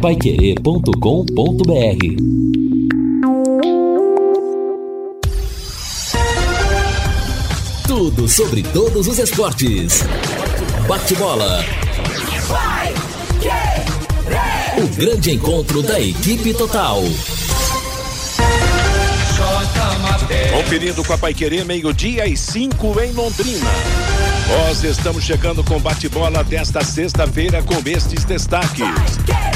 paiquerê.com.br Tudo sobre todos os esportes. Bate-bola. O grande encontro da equipe total. Conferindo com a Paiquerê, meio-dia e cinco em Londrina. Nós estamos chegando com bate-bola desta sexta-feira com estes destaques.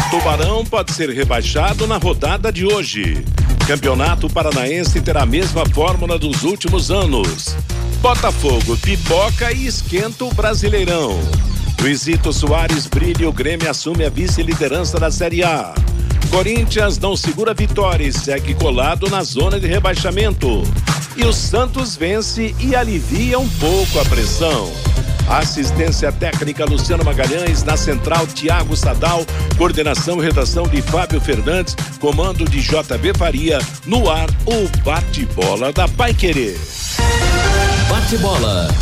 Tubarão pode ser rebaixado na rodada de hoje. Campeonato Paranaense terá a mesma fórmula dos últimos anos. Botafogo pipoca e esquenta o Brasileirão. Luizito Soares brilha e o Grêmio assume a vice-liderança da Série A. Corinthians não segura vitória e segue colado na zona de rebaixamento. E o Santos vence e alivia um pouco a pressão. Assistência técnica Luciano Magalhães, na central Tiago Sadal, coordenação e redação de Fábio Fernandes, comando de JB Faria, no ar o bate-bola da Pai Querer. Bate-bola.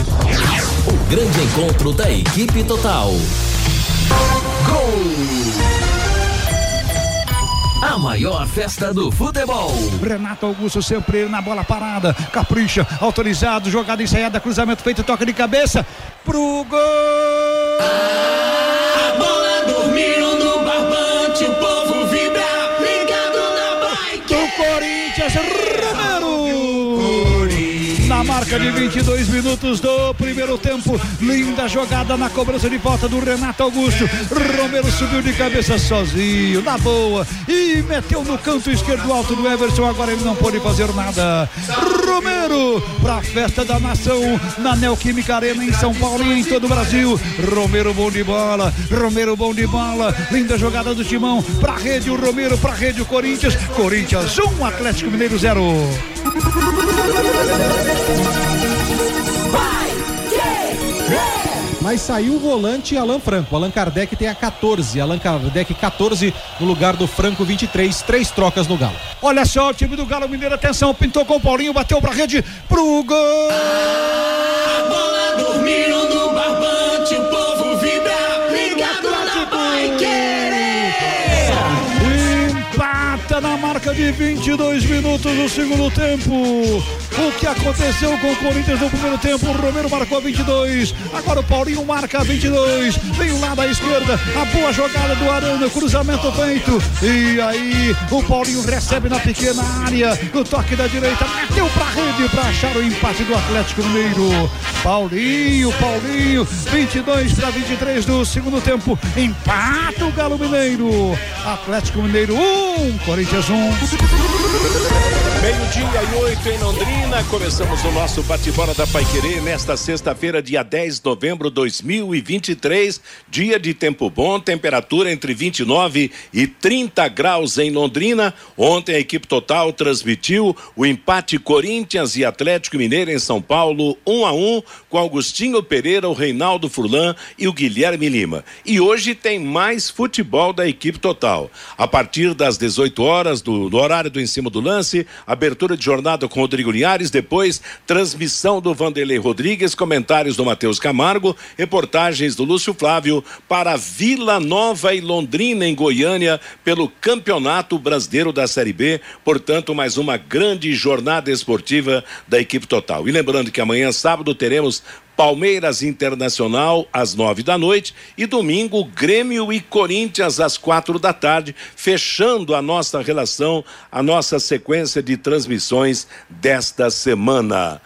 O grande encontro da equipe total. Gol! Maior festa do futebol. Renato Augusto sempre na bola parada. Capricha, autorizado, jogada ensaiada, cruzamento feito, toca de cabeça pro gol. A bola dormiu De 22 minutos do primeiro tempo. Linda jogada na cobrança de volta do Renato Augusto. Romero subiu de cabeça sozinho, na boa. E meteu no canto esquerdo alto do Everson. Agora ele não pode fazer nada. Romero para a festa da nação na Neoquímica Arena em São Paulo e em todo o Brasil. Romero bom de bola. Romero bom de bola. Linda jogada do Timão. Para rede o Romero, para rede o Corinthians. Corinthians 1, um, Atlético Mineiro 0. Mas saiu o volante Alan Franco. Alan Kardec tem a 14. Alan Kardec 14 no lugar do Franco 23. Três trocas no Galo. Olha só o time do Galo Mineiro. Atenção, pintou com o Paulinho, bateu pra rede pro gol. A bola dormiu no barbante, o povo vibra, ligado na bike. Empata na marca de 22 minutos do segundo tempo. O que aconteceu com o Corinthians no primeiro tempo? O Romero marcou 22. Agora o Paulinho marca 22. Vem o lado à esquerda. A boa jogada do Arana. Cruzamento feito. E aí o Paulinho recebe na pequena área. No toque da direita. Meteu pra rede para achar o empate do Atlético Mineiro. Paulinho, Paulinho. 22 para 23 do segundo tempo. Empata o Galo Mineiro. Atlético Mineiro 1, Corinthians 1. Meio-dia e oito em Londrina, começamos o nosso bate-bola da Paiquerê nesta sexta-feira, dia 10 de novembro de 2023. Dia de tempo bom, temperatura entre 29 e 30 graus em Londrina. Ontem a equipe total transmitiu o empate Corinthians e Atlético Mineiro em São Paulo, 1 um a 1 um, com Augustinho Pereira, o Reinaldo Furlan e o Guilherme Lima. E hoje tem mais futebol da equipe total. A partir das 18 horas, do, do horário do em cima do lance, abertura de jornada com Rodrigo Linhares, depois transmissão do Vanderlei Rodrigues, comentários do Matheus Camargo, reportagens do Lúcio Flávio para Vila Nova e Londrina em Goiânia pelo Campeonato Brasileiro da Série B, portanto, mais uma grande jornada esportiva da equipe total. E lembrando que amanhã sábado teremos Palmeiras Internacional às nove da noite e domingo Grêmio e Corinthians às quatro da tarde, fechando a nossa relação, a nossa sequência de transmissões desta semana.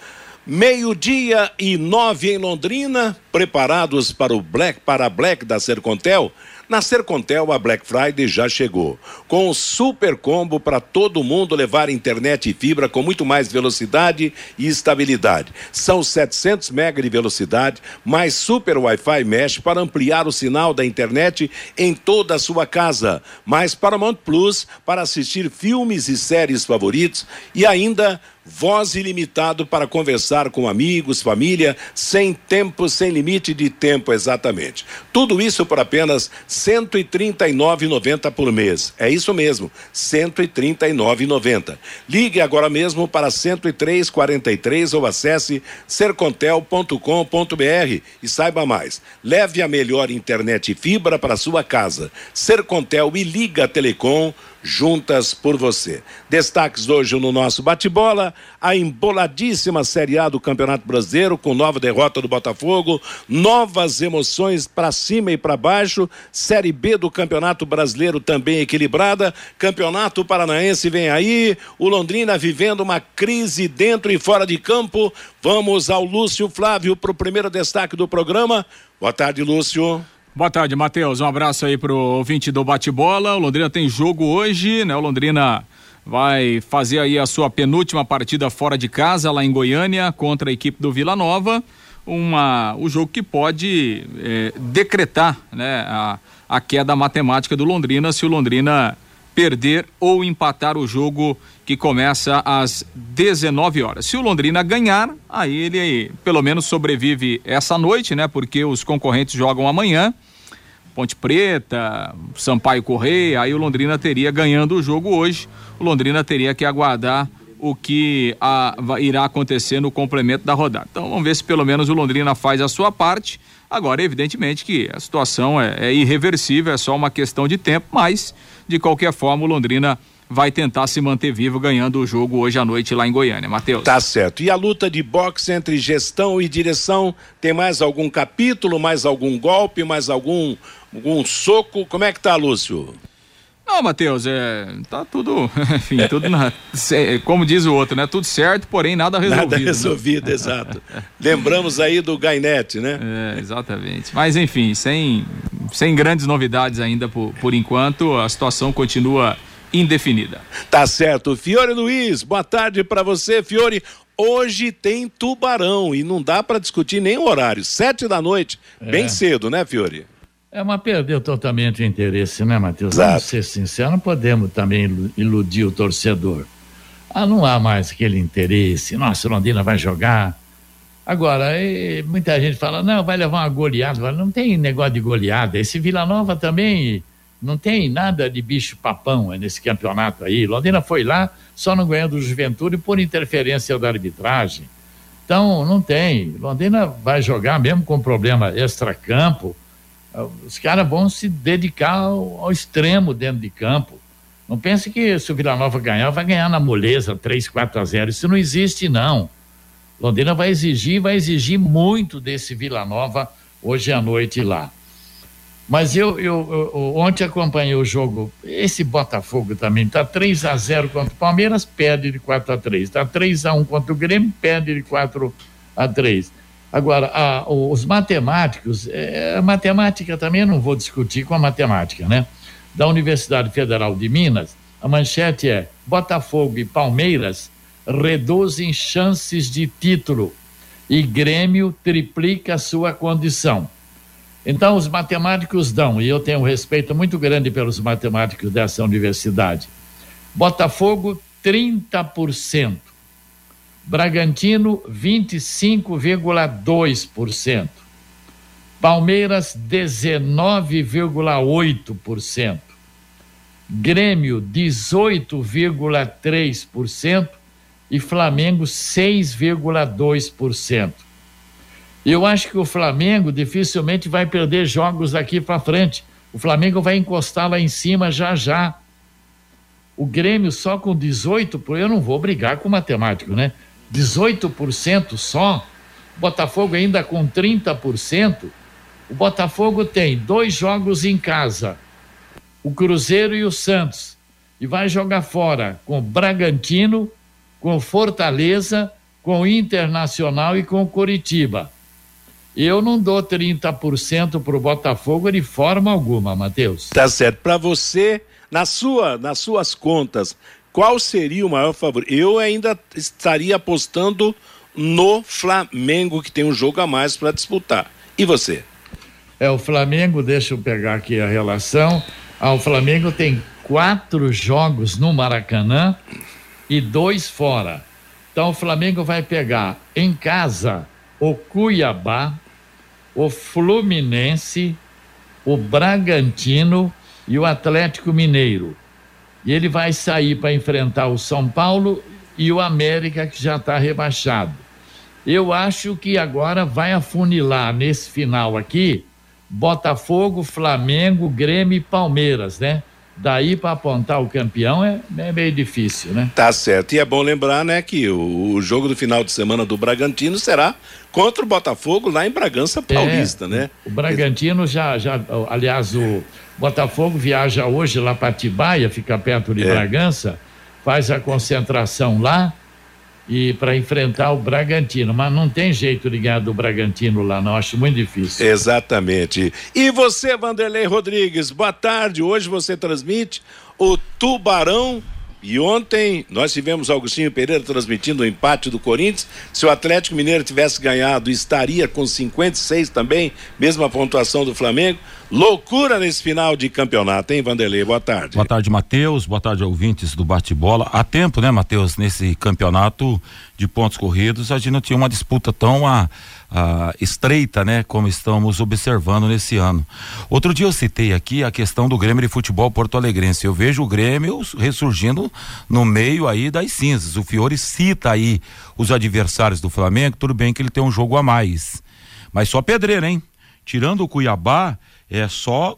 Meio-dia e nove em Londrina, preparados para o Black para a Black da Sercontel. Na Sercontel, a Black Friday já chegou. Com o super combo para todo mundo levar internet e fibra com muito mais velocidade e estabilidade. São 700 mega de velocidade, mais super Wi-Fi mesh para ampliar o sinal da internet em toda a sua casa. Mais Paramount Plus para assistir filmes e séries favoritos e ainda voz ilimitado para conversar com amigos, família, sem tempo, sem limite de tempo exatamente. Tudo isso por apenas 139,90 por mês. É isso mesmo, 139,90. Ligue agora mesmo para 10343 ou acesse sercontel.com.br e saiba mais. Leve a melhor internet e fibra para sua casa. Sercontel e Liga Telecom juntas por você. Destaques hoje no nosso bate-bola, a emboladíssima Série A do Campeonato Brasileiro com nova derrota do Botafogo, novas emoções para cima e para baixo, Série B do Campeonato Brasileiro também equilibrada, Campeonato Paranaense vem aí, o Londrina vivendo uma crise dentro e fora de campo. Vamos ao Lúcio Flávio para o primeiro destaque do programa. Boa tarde, Lúcio. Boa tarde, Matheus. Um abraço aí pro ouvinte do bate-bola. O Londrina tem jogo hoje, né? O Londrina vai fazer aí a sua penúltima partida fora de casa lá em Goiânia contra a equipe do Vila Nova. Uma, o jogo que pode é, decretar né, a, a queda matemática do Londrina se o Londrina perder ou empatar o jogo que começa às 19 horas. Se o Londrina ganhar, aí ele pelo menos sobrevive essa noite, né? Porque os concorrentes jogam amanhã. Ponte Preta, Sampaio Correia, aí o Londrina teria ganhando o jogo hoje. O Londrina teria que aguardar o que a, irá acontecer no complemento da rodada. Então vamos ver se pelo menos o Londrina faz a sua parte. Agora, evidentemente que a situação é, é irreversível, é só uma questão de tempo, mas de qualquer forma o Londrina vai tentar se manter vivo ganhando o jogo hoje à noite lá em Goiânia. Matheus. Tá certo. E a luta de boxe entre gestão e direção, tem mais algum capítulo, mais algum golpe, mais algum algum soco? Como é que tá, Lúcio? Não, Matheus, é, tá tudo, enfim, tudo na, como diz o outro, né? Tudo certo, porém nada resolvido. Nada resolvido, né? exato. Lembramos aí do Gainete, né? É, exatamente. Mas enfim, sem, sem grandes novidades ainda por, por enquanto, a situação continua indefinida. Tá certo. Fiore Luiz, boa tarde para você, Fiore. Hoje tem Tubarão e não dá para discutir nem o horário. Sete da noite, é. bem cedo, né, Fiore? É, mas perdeu totalmente o interesse, né, Matheus? Exato. Vamos ser sinceros, não podemos também iludir o torcedor. Ah, não há mais aquele interesse. Nossa, Londrina vai jogar. Agora, muita gente fala, não, vai levar uma goleada. Não tem negócio de goleada. Esse Vila Nova também não tem nada de bicho papão nesse campeonato aí. Londrina foi lá, só não ganhou do Juventude por interferência da arbitragem. Então, não tem. Londrina vai jogar mesmo com problema extra-campo. Os caras vão se dedicar ao, ao, extremo dentro de campo. Não pense que se o Vila Nova ganhar, vai ganhar na moleza 3, 4 a 0. Isso não existe, não. Londrina vai exigir, vai exigir muito desse Vila Nova hoje à noite lá. Mas eu, eu, eu, ontem acompanhei o jogo. Esse Botafogo também está 3 a 0 contra o Palmeiras, perde de 4 a 3. Está 3 a 1 contra o Grêmio, perde de 4 a 3. Agora, a, os matemáticos, é, a matemática também não vou discutir com a matemática, né? Da Universidade Federal de Minas, a manchete é: Botafogo e Palmeiras reduzem chances de título e Grêmio triplica sua condição. Então, os matemáticos dão, e eu tenho um respeito muito grande pelos matemáticos dessa universidade. Botafogo, 30%. Bragantino, 25,2%. Palmeiras, 19,8%. Grêmio, 18,3%. E Flamengo, 6,2%. Eu acho que o Flamengo dificilmente vai perder jogos daqui para frente. O Flamengo vai encostar lá em cima já já. O Grêmio só com 18, eu não vou brigar com matemático, né? 18% só. Botafogo ainda com 30%. O Botafogo tem dois jogos em casa, o Cruzeiro e o Santos, e vai jogar fora com Bragantino, com Fortaleza, com o Internacional e com o Coritiba. Eu não dou 30% para o Botafogo de forma alguma, Matheus. Tá certo. Para você, na sua, nas suas contas, qual seria o maior favorito? Eu ainda estaria apostando no Flamengo, que tem um jogo a mais para disputar. E você? É, o Flamengo, deixa eu pegar aqui a relação. Ah, o Flamengo tem quatro jogos no Maracanã e dois fora. Então o Flamengo vai pegar em casa o Cuiabá, o Fluminense, o Bragantino e o Atlético Mineiro. E ele vai sair para enfrentar o São Paulo e o América, que já está rebaixado. Eu acho que agora vai afunilar nesse final aqui Botafogo, Flamengo, Grêmio e Palmeiras, né? Daí para apontar o campeão é, é, meio difícil, né? Tá certo. E é bom lembrar, né, que o, o, jogo do final de semana do Bragantino será contra o Botafogo lá em Bragança Paulista, é, né? O Bragantino já, já, aliás, o Botafogo viaja hoje lá para Tibaia, fica perto de é. Bragança, faz a concentração lá e para enfrentar o Bragantino, mas não tem jeito de ganhar do Bragantino lá, não, acho muito difícil. Exatamente. E você, Vanderlei Rodrigues, boa tarde. Hoje você transmite o Tubarão e ontem nós tivemos Augustinho Pereira transmitindo o empate do Corinthians. Se o Atlético Mineiro tivesse ganhado, estaria com 56 também, mesma pontuação do Flamengo. Loucura nesse final de campeonato, hein, Vanderlei? Boa tarde. Boa tarde, Matheus. Boa tarde, ouvintes do bate-bola. Há tempo, né, Matheus, nesse campeonato de pontos corridos, a gente não tinha uma disputa tão a, a, estreita, né, como estamos observando nesse ano. Outro dia eu citei aqui a questão do Grêmio de Futebol Porto Alegrense. Eu vejo o Grêmio ressurgindo no meio aí das cinzas. O Fiore cita aí os adversários do Flamengo, tudo bem que ele tem um jogo a mais. Mas só pedreira, hein? Tirando o Cuiabá, é só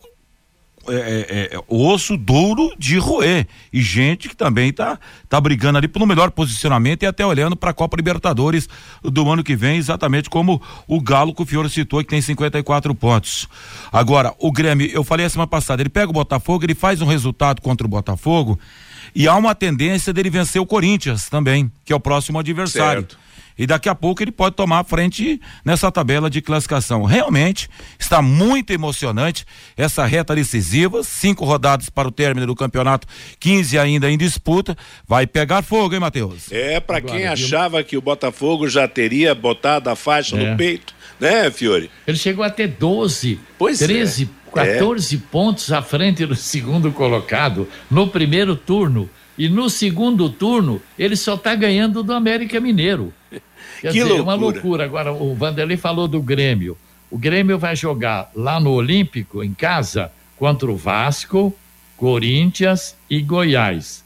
é, é, é, osso duro de roer e gente que também tá tá brigando ali pelo melhor posicionamento e até olhando para a Copa Libertadores do ano que vem, exatamente como o Galo que o Fiore citou que tem 54 pontos. Agora, o Grêmio, eu falei a semana passada, ele pega o Botafogo, ele faz um resultado contra o Botafogo e há uma tendência dele vencer o Corinthians também, que é o próximo adversário. Certo e daqui a pouco ele pode tomar a frente nessa tabela de classificação. Realmente está muito emocionante essa reta decisiva, cinco rodadas para o término do campeonato, 15 ainda em disputa, vai pegar fogo, hein, Matheus? É, para quem achava que o Botafogo já teria botado a faixa é. no peito, né, Fiore? Ele chegou a ter 12, pois 13, é. 14 é. pontos à frente do segundo colocado no primeiro turno. E no segundo turno, ele só está ganhando do América Mineiro. Quer que dizer, loucura. uma loucura. Agora, o Vanderlei falou do Grêmio. O Grêmio vai jogar lá no Olímpico, em casa, contra o Vasco, Corinthians e Goiás.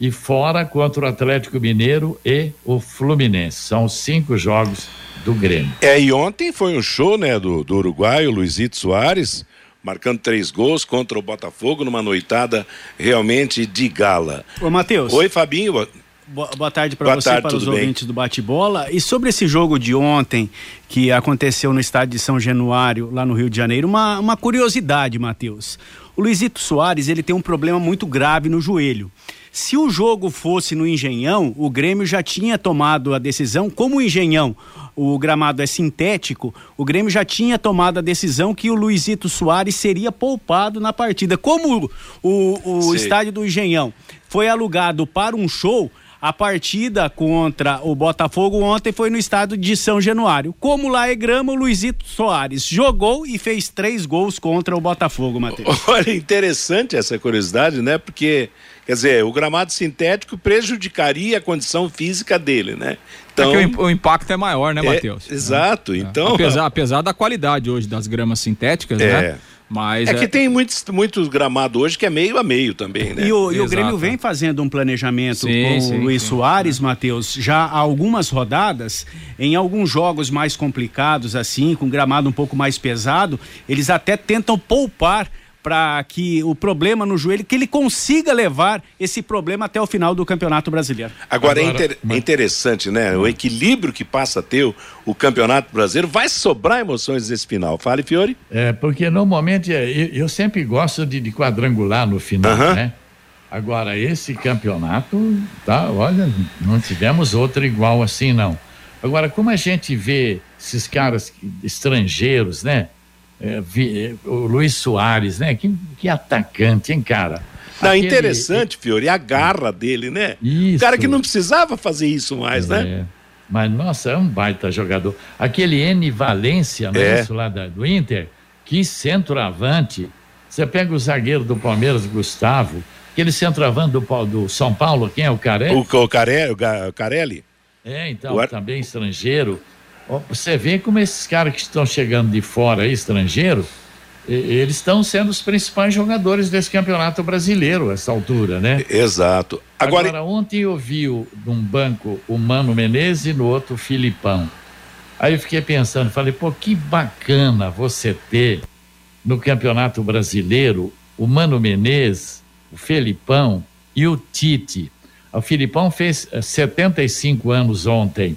E fora contra o Atlético Mineiro e o Fluminense. São os cinco jogos do Grêmio. É, e ontem foi um show, né, do, do uruguaio, Luizito Soares, marcando três gols contra o Botafogo numa noitada realmente de gala. Ô, Matheus. Oi, Fabinho. Boa tarde para você e para os bem? ouvintes do Bate-Bola. E sobre esse jogo de ontem, que aconteceu no estádio de São Januário, lá no Rio de Janeiro, uma, uma curiosidade, Matheus. O Luizito Soares, ele tem um problema muito grave no joelho. Se o jogo fosse no Engenhão, o Grêmio já tinha tomado a decisão, como o Engenhão, o gramado é sintético, o Grêmio já tinha tomado a decisão que o Luizito Soares seria poupado na partida. Como o, o, o estádio do Engenhão foi alugado para um show, a partida contra o Botafogo ontem foi no estado de São Januário. Como lá é grama, o Luizito Soares jogou e fez três gols contra o Botafogo, Matheus. Olha, interessante essa curiosidade, né? Porque, quer dizer, o gramado sintético prejudicaria a condição física dele, né? Então, é o, o, impacto é maior, né, é, Matheus? É, exato, é. então... Apesar, apesar da qualidade hoje das gramas sintéticas, é. né? Mas é, é que tem muitos, muitos gramados hoje que é meio a meio também, né? E o, e o Grêmio vem fazendo um planejamento sim, com sim, o Luiz sim, Soares, é. Matheus, já há algumas rodadas, em alguns jogos mais complicados, assim, com gramado um pouco mais pesado, eles até tentam poupar para que o problema no joelho, que ele consiga levar esse problema até o final do Campeonato Brasileiro. Agora, é Agora é, inter, mas... interessante, né? O equilíbrio que passa a ter o, o, Campeonato Brasileiro vai sobrar emoções nesse final. Fale, Fiore. É, porque normalmente é, eu, eu sempre gosto de, de, quadrangular no final, uh -huh. né? Agora, esse campeonato, tá, olha, não tivemos outro igual assim, não. Agora, como a gente vê esses caras estrangeiros, né? É, é, o Luiz Soares, né? Que, que atacante, hein, cara? Não, Aquele... interessante, Fiore, a garra dele, né? Isso. O cara que não precisava fazer isso mais, né? é. né? Mas, nossa, é um baita jogador. Aquele N Valência, não é, é isso lá da, do Inter? Que centroavante. Você pega o zagueiro do Palmeiras, Gustavo, aquele centroavante do, do São Paulo, quem é o Carelli? O, o, Carelli, o Carelli? É, então, o... também estrangeiro. Você vê como esses caras que estão chegando de fora aí, estrangeiros, eles estão sendo os principais jogadores desse campeonato brasileiro, a essa altura, né? Exato. Agora, Agora ontem eu vi num banco o Mano Menezes e no outro o Filipão. Aí eu fiquei pensando, falei, pô, que bacana você ter no Campeonato Brasileiro o Mano Menezes, o Felipão e o Tite. O Filipão fez 75 eh, anos ontem.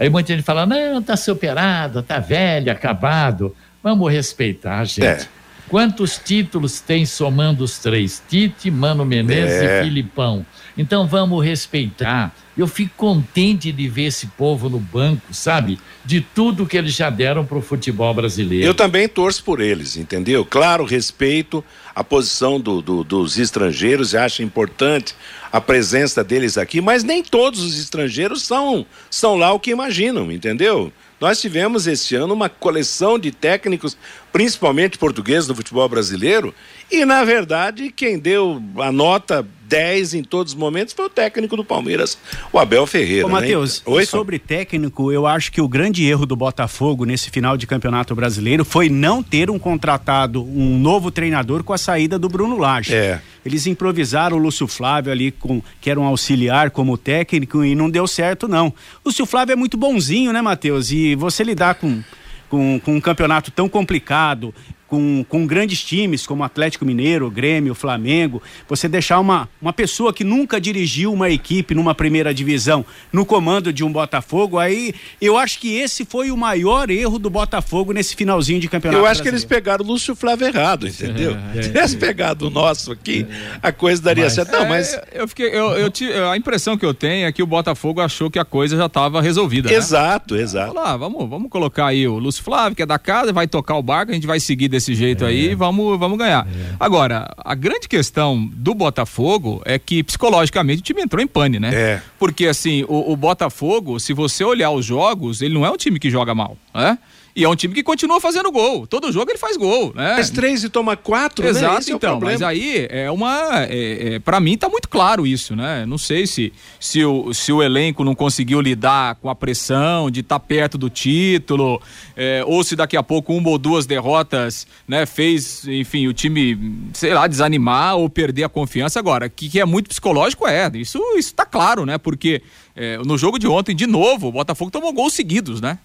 Aí muita gente fala: não, tá superado, tá velho, acabado. Vamos respeitar, gente. É. Quantos títulos tem somando os três? Tite, Mano Menezes é. e Filipão. Então vamos respeitar. Eu fico contente de ver esse povo no banco, sabe? De tudo que eles já deram para o futebol brasileiro. Eu também torço por eles, entendeu? Claro, respeito a posição do, do, dos estrangeiros e acho importante a presença deles aqui, mas nem todos os estrangeiros são, são lá o que imaginam, entendeu? Nós tivemos este ano uma coleção de técnicos, principalmente portugueses do futebol brasileiro, e na verdade quem deu a nota 10 em todos os momentos foi o técnico do Palmeiras, o Abel Ferreira. Ô, né? Matheus, né? sobre técnico, eu acho que o grande erro do Botafogo nesse final de campeonato brasileiro foi não ter um contratado, um novo treinador com a saída do Bruno Lage. É. Eles improvisaram o Lúcio Flávio ali, com, que era um auxiliar como técnico, e não deu certo, não. O Lúcio Flávio é muito bonzinho, né, Matheus? E você lidar com com, com um campeonato tão complicado, com, com grandes times como Atlético Mineiro, Grêmio, Flamengo, você deixar uma, uma pessoa que nunca dirigiu uma equipe numa primeira divisão no comando de um Botafogo, aí eu acho que esse foi o maior erro do Botafogo nesse finalzinho de campeonato. Eu acho brasileiro. que eles pegaram o Lúcio Flávio errado, entendeu? É, é, Se tivesse pegado o nosso aqui, é, a coisa daria mas, certo. Não, mas. É, eu fiquei, eu, eu tive, a impressão que eu tenho é que o Botafogo achou que a coisa já estava resolvida. Exato, né? exato. Lá, vamos, vamos colocar aí o Lúcio Flávio, que é da casa, vai tocar o barco, a gente vai seguir desse jeito é. aí, vamos, vamos ganhar. É. Agora, a grande questão do Botafogo é que psicologicamente o time entrou em pane, né? É. Porque assim, o, o Botafogo, se você olhar os jogos, ele não é um time que joga mal, né? E é um time que continua fazendo gol. Todo jogo ele faz gol, né? Faz três e toma quatro, né? Exato, né? Esse então. É mas aí é uma. É, é, para mim tá muito claro isso, né? Não sei se, se, o, se o elenco não conseguiu lidar com a pressão de estar tá perto do título, é, ou se daqui a pouco uma ou duas derrotas, né, fez, enfim, o time, sei lá, desanimar ou perder a confiança. Agora, que, que é muito psicológico é. Isso, isso tá claro, né? Porque é, no jogo de ontem, de novo, o Botafogo tomou gols seguidos, né?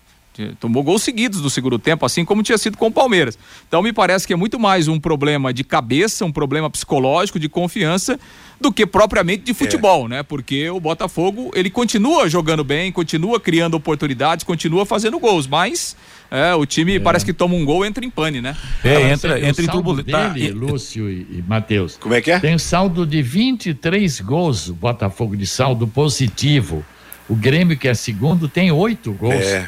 Tomou gols seguidos do segundo tempo, assim como tinha sido com o Palmeiras. Então me parece que é muito mais um problema de cabeça, um problema psicológico, de confiança, do que propriamente de futebol, é. né? Porque o Botafogo, ele continua jogando bem, continua criando oportunidades, continua fazendo gols, mas é, o time é. parece que toma um gol e entra em pane, né? É, entra, entra em turbulência. Tá, Lúcio e, e Matheus. Como é que é? Tem saldo de 23 gols o Botafogo de saldo positivo. O Grêmio, que é segundo, tem oito gols. É,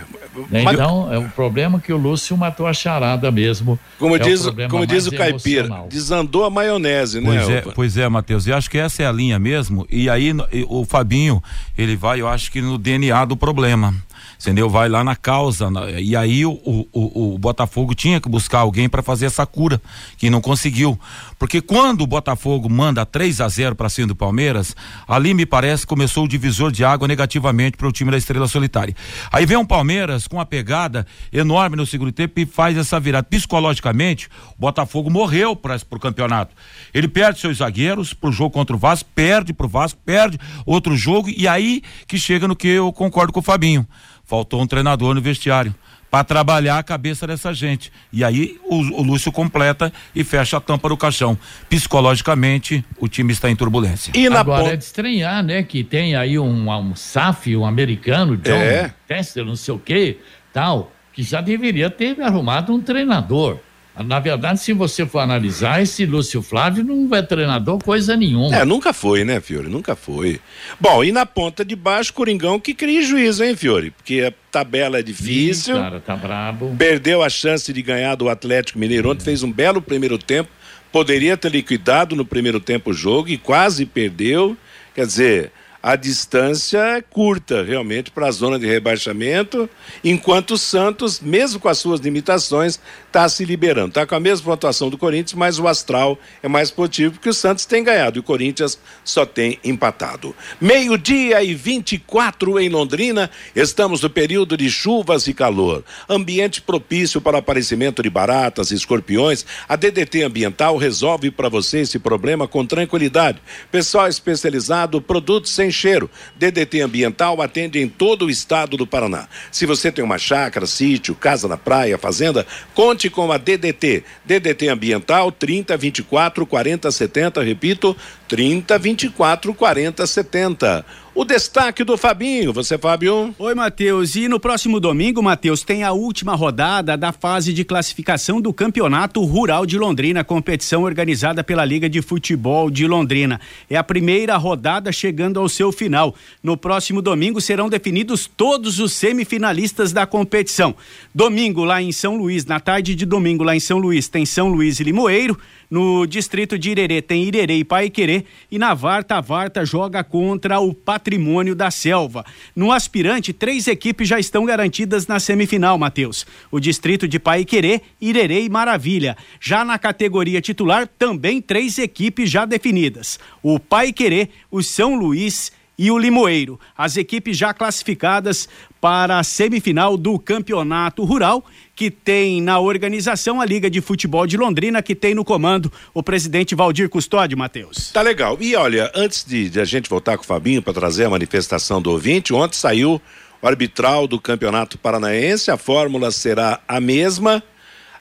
né? Então, é um problema que o Lúcio matou a charada mesmo. Como é diz, o como diz o Caipira, desandou a maionese, né? Pois é, pois é, Matheus. E acho que essa é a linha mesmo. E aí o Fabinho, ele vai, eu acho que no DNA do problema entendeu? Vai lá na causa. Na, e aí o, o, o, Botafogo tinha que buscar alguém para fazer essa cura, que não conseguiu. Porque quando o Botafogo manda 3 a 0 para cima do Palmeiras, ali me parece começou o divisor de água negativamente para o time da Estrela Solitária. Aí vem um Palmeiras com uma pegada enorme no segundo tempo e faz essa virada. Psicologicamente, o Botafogo morreu para o campeonato. Ele perde seus zagueiros pro jogo contra o Vasco, perde pro Vasco, perde outro jogo e aí que chega no que eu concordo com o Fabinho. Faltou um treinador no vestiário para trabalhar a cabeça dessa gente. E aí o, o, Lúcio completa e fecha a tampa do caixão. Psicologicamente, o time está em turbulência. E na Agora é de estranhar, né? Que tem aí um, um SAF, um americano, John é. Tester, não sei o que, tal, que já deveria ter arrumado um treinador. Na verdade, se você for analisar, esse Lúcio Flávio não é treinador coisa nenhuma. É, nunca foi, né, Fiore? Nunca foi. Bom, e na ponta de baixo, Coringão que cria juízo, hein, Fiore? Porque a tabela é difícil. Ih, cara, tá brabo. Perdeu a chance de ganhar do Atlético Mineiro ontem, é. fez um belo primeiro tempo. Poderia ter liquidado no primeiro tempo o jogo e quase perdeu. Quer dizer, a distância é curta, realmente, para a zona de rebaixamento, enquanto o Santos, mesmo com as suas limitações, está se liberando. Está com a mesma pontuação do Corinthians, mas o astral é mais positivo, porque o Santos tem ganhado e o Corinthians só tem empatado. Meio-dia e 24 em Londrina, estamos no período de chuvas e calor. Ambiente propício para aparecimento de baratas e escorpiões. A DDT Ambiental resolve para você esse problema com tranquilidade. Pessoal especializado, produtos sem cheiro. DDT Ambiental atende em todo o estado do Paraná. Se você tem uma chácara, sítio, casa na praia, fazenda, conte com a DDT. DDT Ambiental 30 24 40 70, repito, 30 24 40 70. O destaque do Fabinho, você, Fábio? Oi, Matheus. E no próximo domingo, Matheus, tem a última rodada da fase de classificação do Campeonato Rural de Londrina, competição organizada pela Liga de Futebol de Londrina. É a primeira rodada chegando ao seu final. No próximo domingo serão definidos todos os semifinalistas da competição. Domingo lá em São Luís, na tarde de domingo lá em São Luís, tem São Luís e Limoeiro. No distrito de Irerê tem Irerê e Paiquerê e na Varta, a Varta joga contra o Patrimônio da Selva. No aspirante, três equipes já estão garantidas na semifinal, Matheus. O distrito de Paiquerê, Irerê e Maravilha. Já na categoria titular, também três equipes já definidas. O Paiquerê, o São Luís e o Limoeiro. As equipes já classificadas para a semifinal do Campeonato Rural, que tem na organização a Liga de Futebol de Londrina, que tem no comando o presidente Valdir Custódio, Matheus. Tá legal. E olha, antes de, de a gente voltar com o Fabinho para trazer a manifestação do ouvinte, ontem saiu o arbitral do Campeonato Paranaense, a fórmula será a mesma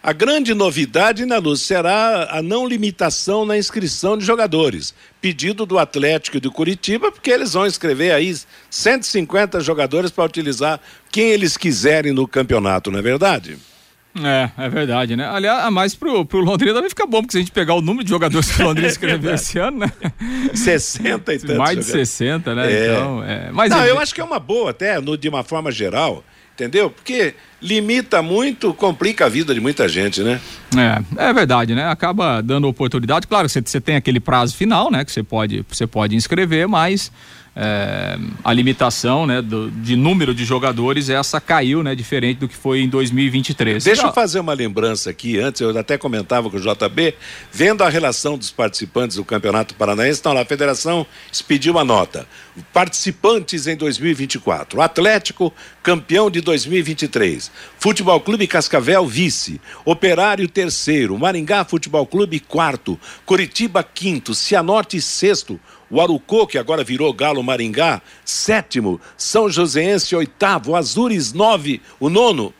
a grande novidade, né, Luz, será a não limitação na inscrição de jogadores. Pedido do Atlético e do Curitiba, porque eles vão inscrever aí 150 jogadores para utilizar quem eles quiserem no campeonato, não é verdade? É, é verdade, né? Aliás, a mais pro, pro Londrina vai ficar bom, porque se a gente pegar o número de jogadores que o Londrina escreveu é esse ano, né? 60 e tantos. Mais de 60, né? É. Então, é. Mas Não, eu acho que é uma boa até, no, de uma forma geral entendeu? Porque limita muito, complica a vida de muita gente, né? É, é verdade, né? Acaba dando oportunidade. Claro, você, tem aquele prazo final, né? Que você pode, você pode inscrever, mas é, a limitação né, do, de número de jogadores, essa caiu, né? Diferente do que foi em 2023. Deixa eu fazer uma lembrança aqui, antes eu até comentava com o JB, vendo a relação dos participantes do Campeonato Paranaense, então lá, a federação expediu uma nota. Participantes em 2024. Atlético, campeão de 2023. Futebol Clube Cascavel, vice. Operário, terceiro. Maringá Futebol Clube, quarto. Curitiba, quinto. Cianorte, sexto. O Arucô, que agora virou Galo Maringá, sétimo. São Joséense, oitavo. Azures, nove. O nono.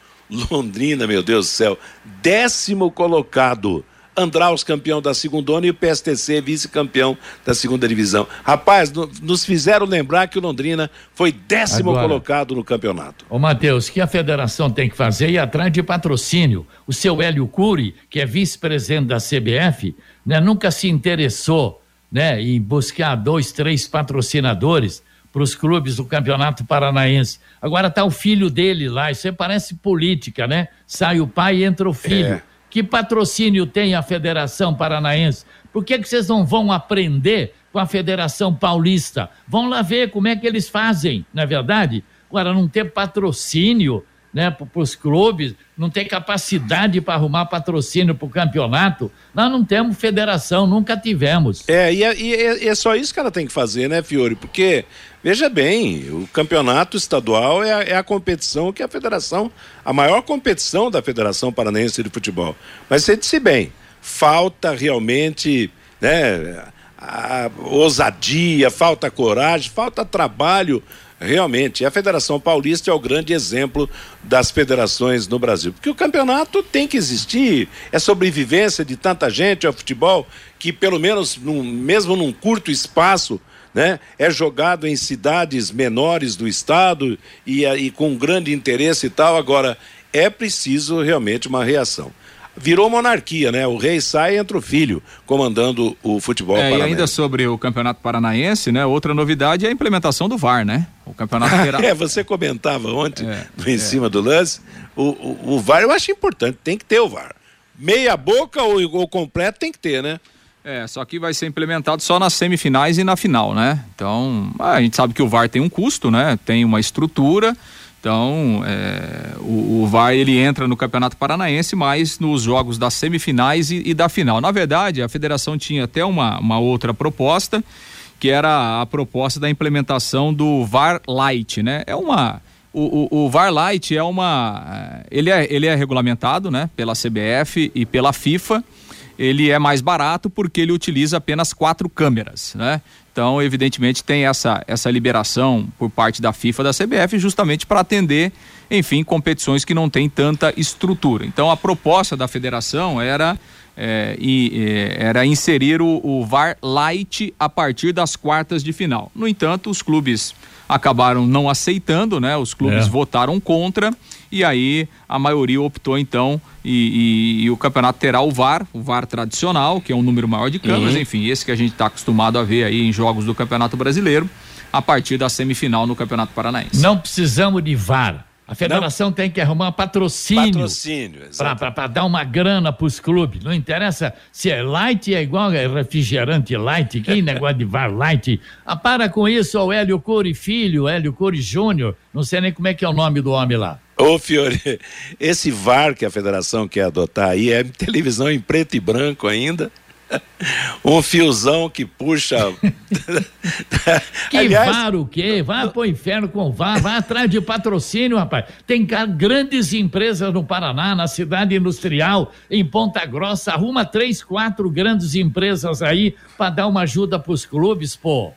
Londrina, meu Deus do céu, décimo colocado. Andraus campeão da segunda e o PSTC vice-campeão da segunda divisão. Rapaz, no, nos fizeram lembrar que o Londrina foi décimo Agora, colocado no campeonato. Ô Matheus, que a federação tem que fazer é atrás de patrocínio. O seu Hélio Cury, que é vice-presidente da CBF, né, nunca se interessou né, em buscar dois, três patrocinadores para os clubes do Campeonato Paranaense. Agora está o filho dele lá, isso aí parece política, né? Sai o pai e entra o filho. É. Que patrocínio tem a Federação Paranaense? Por que, que vocês não vão aprender com a Federação Paulista? Vão lá ver como é que eles fazem, não é verdade? Agora, não ter patrocínio né, para os clubes, não ter capacidade para arrumar patrocínio para o campeonato. Nós não temos federação, nunca tivemos. É e, é, e é, é, só isso que ela tem que fazer, né, Fiore? Porque, veja bem, o campeonato estadual é a, é a competição que a federação, a maior competição da Federação Paranaense de Futebol. Mas disse bem, falta realmente, né, a ousadia, falta coragem, falta trabalho Realmente, a Federação Paulista é o grande exemplo das federações no Brasil. Porque o campeonato tem que existir, é sobrevivência de tanta gente ao futebol que, pelo menos, num, mesmo num curto espaço, né, é jogado em cidades menores do estado e, e com grande interesse e tal. Agora, é preciso realmente uma reação virou monarquia, né? O rei sai e entra o filho comandando o futebol é, E ainda sobre o Campeonato Paranaense, né? Outra novidade é a implementação do VAR, né? O Campeonato Federal. é, você comentava ontem, é, em é. cima do lance, o, o, o, VAR eu acho importante, tem que ter o VAR. Meia boca ou, ou completo tem que ter, né? É, só que vai ser implementado só nas semifinais e na final, né? Então, a gente sabe que o VAR tem um custo, né? Tem uma estrutura. Então, é, o, o, VAR ele entra no Campeonato Paranaense, mas nos jogos das semifinais e, e, da final. Na verdade, a federação tinha até uma, uma outra proposta, que era a proposta da implementação do VAR Light, né? É uma o, o, o VAR Light é uma é, ele é, ele é regulamentado, né, pela CBF e pela FIFA. Ele é mais barato porque ele utiliza apenas quatro câmeras, né? Então, evidentemente, tem essa, essa liberação por parte da FIFA da CBF justamente para atender, enfim, competições que não têm tanta estrutura. Então, a proposta da federação era, é, e, é, era inserir o, o VAR Light a partir das quartas de final. No entanto, os clubes acabaram não aceitando, né? Os clubes é. votaram contra e aí a maioria optou então e, e, e, o campeonato terá o VAR, o VAR tradicional, que é um número maior de câmeras, uhum. enfim, esse que a gente está acostumado a ver aí em jogos do Campeonato Brasileiro, a partir da semifinal no Campeonato Paranaense. Não precisamos de VAR. A federação não. tem que arrumar patrocínio. Patrocínio, Para dar uma grana para os clubes. Não interessa se é light, é igual é refrigerante light, que negócio de VAR light. Ah, para com isso, o Hélio Core Filho, Hélio Core Júnior. Não sei nem como é que é o nome do homem lá. Ô, Fiore, esse VAR que a federação quer adotar aí é televisão em preto e branco ainda. um fiozão que puxa. que Aliás... VAR o quê? Vá pro inferno com VAR, vai atrás de patrocínio, rapaz. Tem grandes empresas no Paraná, na cidade industrial, em Ponta Grossa, arruma três, quatro grandes empresas aí para dar uma ajuda pros clubes, pô.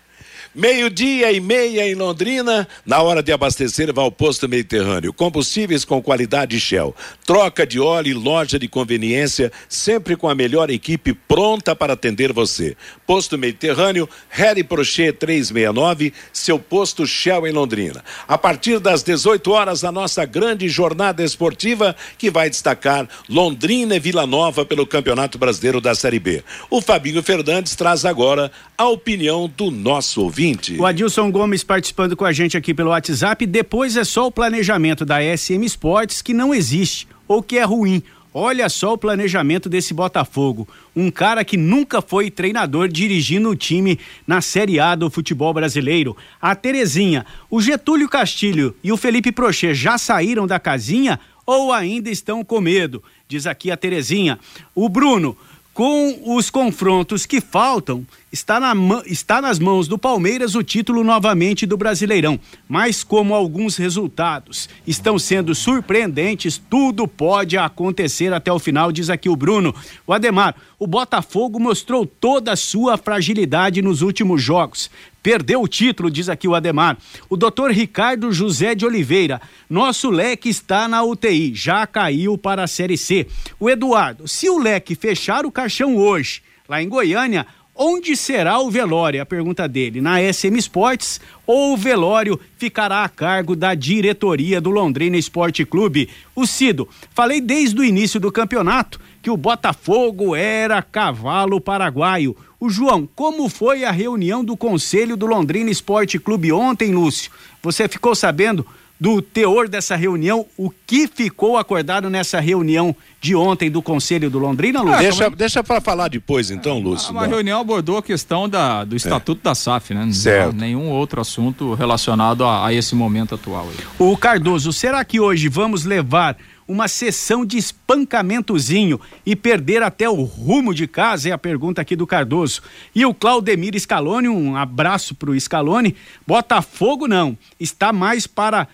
Meio-dia e meia em Londrina, na hora de abastecer, vá ao posto Mediterrâneo. Combustíveis com qualidade Shell. Troca de óleo e loja de conveniência, sempre com a melhor equipe pronta para atender você. Posto Mediterrâneo, Harry Prochet 369, seu posto Shell em Londrina. A partir das 18 horas, a nossa grande jornada esportiva que vai destacar Londrina e Vila Nova pelo Campeonato Brasileiro da Série B. O Fabinho Fernandes traz agora a opinião do nosso ouvinte ouvinte. O Adilson Gomes participando com a gente aqui pelo WhatsApp. Depois é só o planejamento da SM Sports que não existe ou que é ruim. Olha só o planejamento desse Botafogo. Um cara que nunca foi treinador dirigindo o time na Série A do futebol brasileiro. A Terezinha, o Getúlio Castilho e o Felipe Prochê já saíram da casinha ou ainda estão com medo? Diz aqui a Terezinha. O Bruno, com os confrontos que faltam, está, na, está nas mãos do Palmeiras o título novamente do Brasileirão. Mas como alguns resultados estão sendo surpreendentes, tudo pode acontecer até o final, diz aqui o Bruno. O Ademar, o Botafogo mostrou toda a sua fragilidade nos últimos jogos. Perdeu o título, diz aqui o Ademar. O doutor Ricardo José de Oliveira. Nosso leque está na UTI, já caiu para a Série C. O Eduardo, se o leque fechar o caixão hoje, lá em Goiânia, onde será o velório? A pergunta dele. Na SM Sports ou o velório ficará a cargo da diretoria do Londrina Esporte Clube? O Cido, falei desde o início do campeonato que o Botafogo era cavalo paraguaio. O João, como foi a reunião do Conselho do Londrina Esporte Clube ontem, Lúcio? Você ficou sabendo do teor dessa reunião, o que ficou acordado nessa reunião de ontem do Conselho do Londrina, Lúcio? Ah, deixa como... deixa para falar depois, então, Lúcio. Uma reunião abordou a questão da, do Estatuto é. da SAF, né? Certo. Não nenhum outro assunto relacionado a, a esse momento atual. Aí. O Cardoso, será que hoje vamos levar uma sessão de espancamentozinho e perder até o rumo de casa? É a pergunta aqui do Cardoso. E o Claudemir Scaloni, um abraço pro Scaloni. Botafogo não, está mais para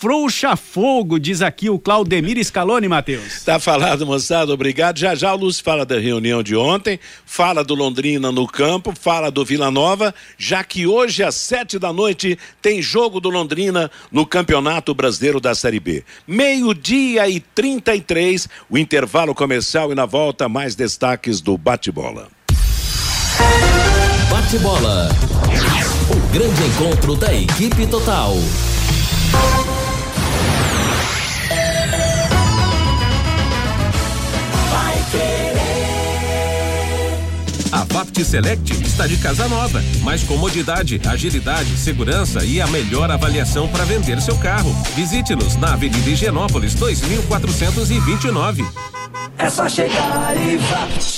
Frouxa Fogo, diz aqui o Claudemir Scaloni, Matheus. Tá falado, moçada, obrigado. Já já o Lúcio fala da reunião de ontem, fala do Londrina no campo, fala do Vila Nova, já que hoje às sete da noite tem jogo do Londrina no Campeonato Brasileiro da Série B. Meio-dia e 33, o intervalo comercial e na volta mais destaques do bate-bola. Bate-bola. O grande encontro da equipe total. Vapt Select está de casa nova. Mais comodidade, agilidade, segurança e a melhor avaliação para vender seu carro. Visite-nos na Avenida Higienópolis 2429. É só chegar e Vapt.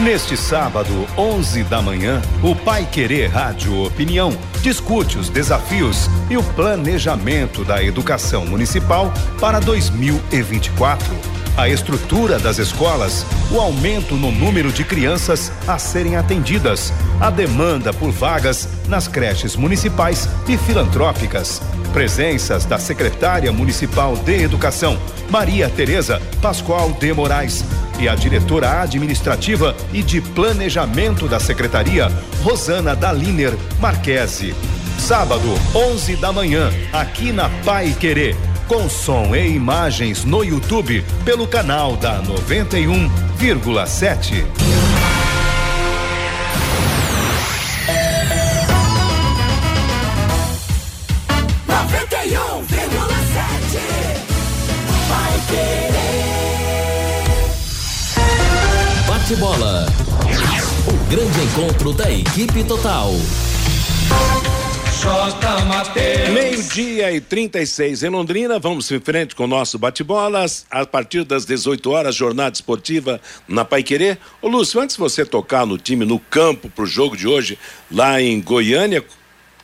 Neste sábado, 11 da manhã, o Pai Querer Rádio Opinião discute os desafios e o planejamento da educação municipal para 2024. A estrutura das escolas, o aumento no número de crianças a serem atendidas, a demanda por vagas nas creches municipais e filantrópicas. Presenças da secretária municipal de Educação, Maria Tereza Pascoal de Moraes, e a diretora administrativa e de planejamento da secretaria, Rosana Daliner Marquese. Sábado, 11 da manhã, aqui na Pai Querer, com som e imagens no YouTube pelo canal da 91,7. Bate-bola. O grande encontro da equipe total. Meio-dia e 36 em Londrina. Vamos em frente com o nosso bate-bolas. A partir das 18 horas, jornada esportiva na Pai Querer. Ô Lúcio, antes de você tocar no time no campo pro jogo de hoje, lá em Goiânia,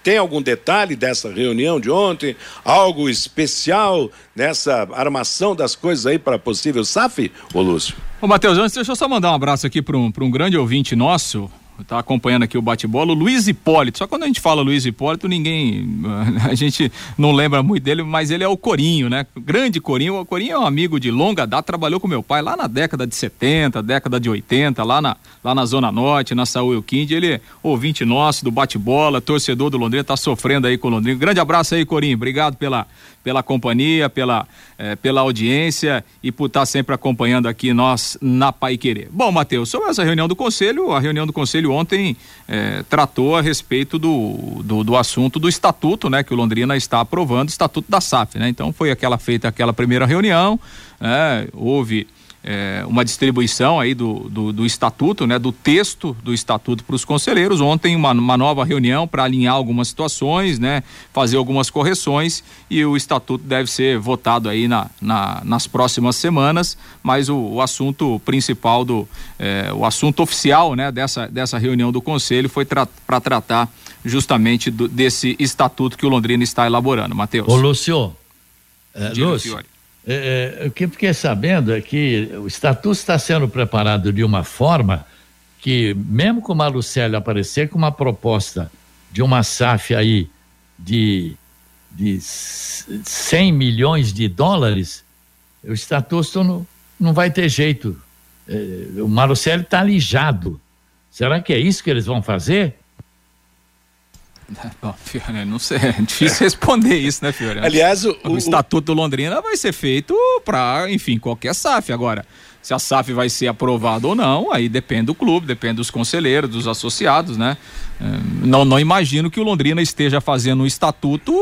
tem algum detalhe dessa reunião de ontem? Algo especial nessa armação das coisas aí para possível SAF, ô Lúcio? Ô, Matheus, antes deixa eu só mandar um abraço aqui para um, um grande ouvinte nosso, tá acompanhando aqui o bate-bola, o Luiz Hipólito. Só quando a gente fala Luiz Hipólito, ninguém. A gente não lembra muito dele, mas ele é o Corinho, né? Grande Corinho. O Corinho é um amigo de longa data, trabalhou com meu pai lá na década de 70, década de 80, lá na, lá na Zona Norte, na Saúl Kind. Ele é ouvinte nosso do bate-bola, torcedor do Londrina, tá sofrendo aí com o Londrina. Grande abraço aí, Corinho. Obrigado pela, pela companhia, pela, eh, pela audiência e por estar sempre acompanhando aqui nós na Pai Querer. Bom, Matheus, sobre essa reunião do Conselho, a reunião do Conselho ontem eh, tratou a respeito do, do, do, assunto do estatuto, né, que o Londrina está aprovando, estatuto da SAF, né? Então foi aquela feita aquela primeira reunião, né, houve é, uma distribuição aí do, do, do, estatuto, né, do texto do estatuto para os conselheiros. Ontem uma, uma nova reunião para alinhar algumas situações, né, fazer algumas correções e o estatuto deve ser votado aí na, na nas próximas semanas. Mas o, o assunto principal do, é, o assunto oficial, né, dessa dessa reunião do conselho foi tra para tratar justamente do, desse estatuto que o Londrina está elaborando. Matheus. Ô Lúcio, é, Lúcio, é, é, o que fiquei sabendo é que o estatuto está sendo preparado de uma forma que, mesmo com o Malucelli aparecer com uma proposta de uma SAF aí de, de 100 milhões de dólares, o estatuto não, não vai ter jeito. É, o Malucelli está alijado. Será que é isso que eles vão fazer? Bom, Fiore, não sei, é difícil responder isso, né, Fiore? Aliás, o, o, Estatuto do Londrina vai ser feito para, enfim, qualquer SAF. Agora, se a SAF vai ser aprovada ou não, aí depende do clube, depende dos conselheiros, dos associados, né? É, não, não imagino que o Londrina esteja fazendo um estatuto,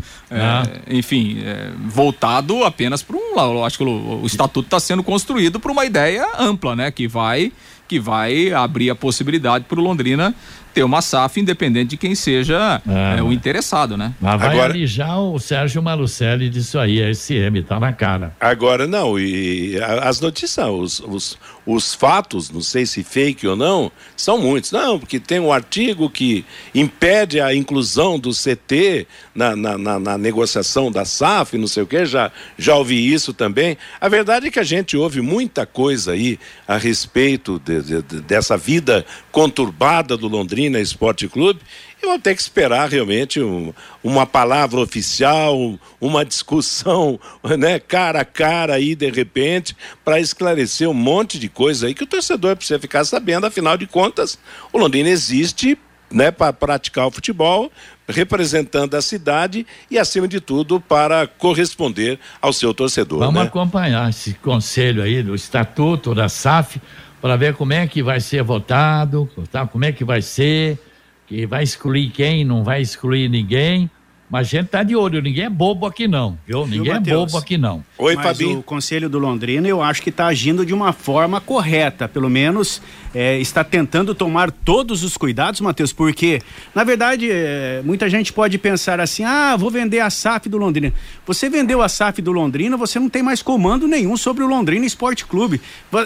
é, ah. enfim, é, voltado apenas para um. Eu acho que o, o estatuto está sendo construído para uma ideia ampla, né? Que vai que vai abrir a possibilidade para o Londrina ter uma SAF independente de quem seja é. É, o interessado, né? Mas vai Agora... alijar o Sérgio Malucelli disso aí, a SM, tá na cara. Agora não, e as notícias, os, os, os fatos, não sei se fake ou não, são muitos. Não, porque tem um artigo que impede a inclusão do CT na, na, na, na negociação da SAF, não sei o que, já, já ouvi isso também. A verdade é que a gente ouve muita coisa aí a respeito de, de, de, dessa vida conturbada do Londrina Esporte Clube eu vou ter que esperar realmente um, uma palavra oficial, uma discussão, né, cara a cara aí de repente, para esclarecer um monte de coisa aí que o torcedor precisa ficar sabendo, afinal de contas, o Londrina existe né, para praticar o futebol, representando a cidade e, acima de tudo, para corresponder ao seu torcedor. Vamos né? acompanhar esse conselho aí do Estatuto da SAF para ver como é que vai ser votado, tá? como é que vai ser, que vai excluir quem, não vai excluir ninguém. Mas a gente tá de olho, ninguém é bobo aqui não, viu? Ninguém é bobo aqui não. Oi, Mas Fabinho. o Conselho do Londrina eu acho que está agindo de uma forma correta, pelo menos é, está tentando tomar todos os cuidados, Matheus, porque, na verdade, é, muita gente pode pensar assim, ah, vou vender a SAF do Londrina. Você vendeu a SAF do Londrina, você não tem mais comando nenhum sobre o Londrina Esporte Clube.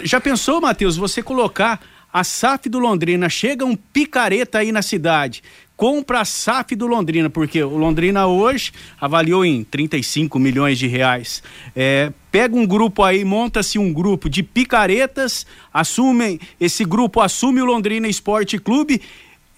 Já pensou, Matheus, você colocar a SAF do Londrina, chega um picareta aí na cidade, compra a SAF do Londrina, porque o Londrina hoje avaliou em 35 milhões de reais. É, pega um grupo aí, monta-se um grupo de picaretas, assumem, esse grupo assume o Londrina Esporte Clube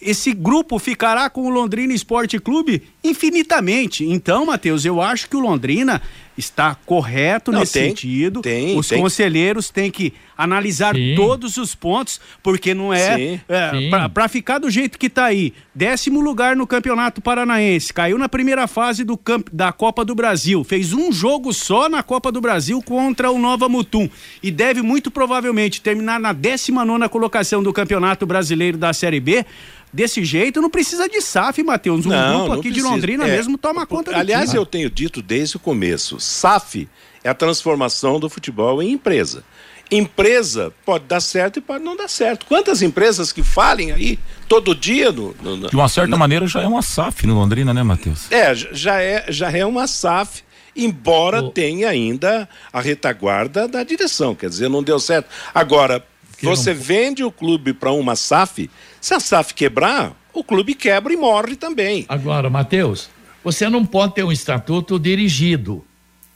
esse grupo ficará com o Londrina Esporte Clube infinitamente. Então, Matheus, eu acho que o Londrina está correto Não, nesse tem, sentido. Tem, os tem. conselheiros têm que analisar sim. todos os pontos, porque não é, é para ficar do jeito que está aí. Décimo lugar no Campeonato Paranaense, caiu na primeira fase do camp, da Copa do Brasil, fez um jogo só na Copa do Brasil contra o Nova Mutum e deve muito provavelmente terminar na 19 nona colocação do Campeonato Brasileiro da Série B desse jeito, não precisa de SAF, Matheus. Um não, grupo aqui precisa. de Londrina é, mesmo toma conta Aliás, eu tenho dito desde o começo, SAF é a transformação do futebol em empresa. Empresa pode dar certo e pode não dar certo. Quantas empresas que falem aí todo dia no, no, no de uma certa maneira já é uma SAF no Londrina, né, Matheus? É, já é, já é uma SAF embora oh. tenha ainda a retaguarda da direção, quer dizer, não deu certo. Agora, que você não... vende o clube para uma SAF, se a SAF quebrar, o clube quebra e morre também. Agora, Matheus, você não pode ter um estatuto dirigido.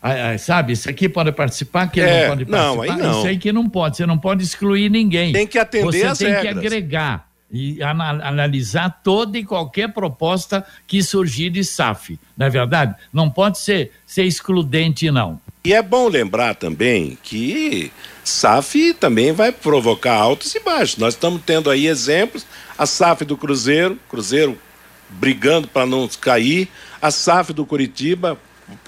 Ah, ah, sabe, isso aqui pode participar, que é, não pode participar. Não, aí não. Isso aí que não pode, você não pode excluir ninguém. Tem que atender você as tem regras. que agregar e analisar toda e qualquer proposta que surgir de SAF. Não é verdade? Não pode ser, ser excludente, não. E é bom lembrar também que SAF também vai provocar altos e baixos. Nós estamos tendo aí exemplos, a SAF do Cruzeiro, Cruzeiro brigando para não cair, a SAF do Curitiba,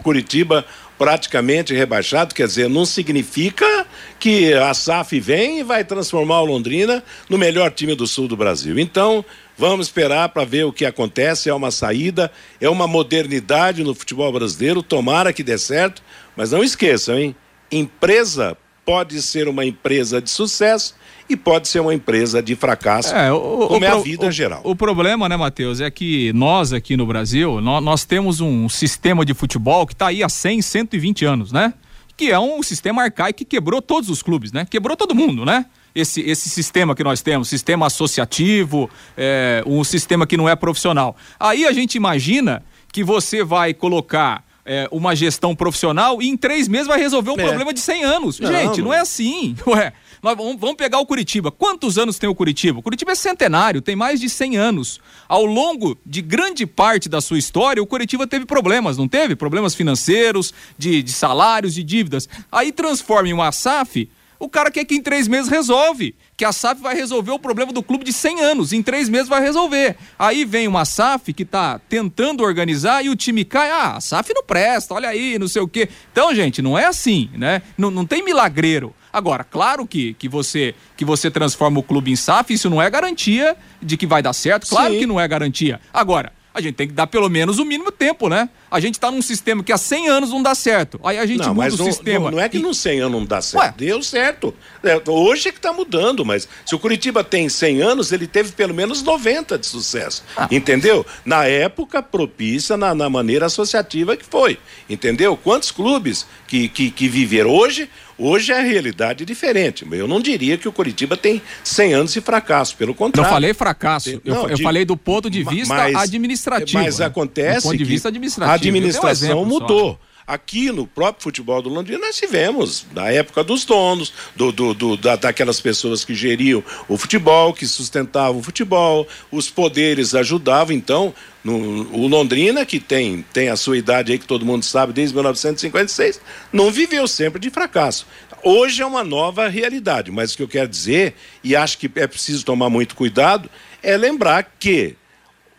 Curitiba praticamente rebaixado, quer dizer, não significa que a SAF vem e vai transformar o Londrina no melhor time do sul do Brasil. Então, vamos esperar para ver o que acontece. É uma saída, é uma modernidade no futebol brasileiro. Tomara que dê certo, mas não esqueçam, hein? Empresa pode ser uma empresa de sucesso e pode ser uma empresa de fracasso, é, o, como o, é a vida o, geral. O problema, né, Matheus, é que nós aqui no Brasil, nós, nós temos um sistema de futebol que está aí há 100, 120 anos, né? Que é um sistema arcaico que quebrou todos os clubes, né? Quebrou todo mundo, né? Esse, esse sistema que nós temos, sistema associativo, é, um sistema que não é profissional. Aí a gente imagina que você vai colocar é, uma gestão profissional e em três meses vai resolver um é. problema de 100 anos. Não, Gente, não, é assim. Ué, nós vamos pegar o Curitiba. Quantos anos tem o Curitiba? O Curitiba é centenário, tem mais de 100 anos. Ao longo de grande parte da sua história, o Curitiba teve problemas, não teve? Problemas financeiros, de, de salários, de dívidas. Aí transforma em uma SAF o cara quer que em três meses resolve. Que a SAF vai resolver o problema do clube de 100 anos. Em três meses vai resolver. Aí vem uma SAF que está tentando organizar e o time cai. Ah, a SAF não presta, olha aí, não sei o quê. Então, gente, não é assim, né? Não, não tem milagreiro. Agora, claro que, que, você, que você transforma o clube em SAF, isso não é garantia de que vai dar certo. Claro Sim. que não é garantia. Agora, a gente tem que dar pelo menos o mínimo tempo, né? A gente está num sistema que há 100 anos não dá certo. Aí a gente não, muda o não, sistema. Não, não é que e... no 100 anos não dá certo. Ué? Deu certo. É, hoje é que está mudando, mas se o Curitiba tem 100 anos, ele teve pelo menos 90 de sucesso. Ah. Entendeu? Na época propícia, na, na maneira associativa que foi. Entendeu? Quantos clubes que, que, que viveram hoje Hoje é a realidade diferente. Eu não diria que o Curitiba tem 100 anos de fracasso, pelo contrário. Não falei fracasso. Eu, não, eu de, falei do ponto de vista mas, administrativo. Mas né? acontece do ponto de vista administrativo. a administração um mudou. Só. Aqui no próprio futebol do Londrina nós tivemos, na época dos donos, do, do, do da, daquelas pessoas que geriam o futebol, que sustentavam o futebol, os poderes ajudavam. Então, no, o Londrina, que tem, tem a sua idade aí, que todo mundo sabe, desde 1956, não viveu sempre de fracasso. Hoje é uma nova realidade, mas o que eu quero dizer, e acho que é preciso tomar muito cuidado, é lembrar que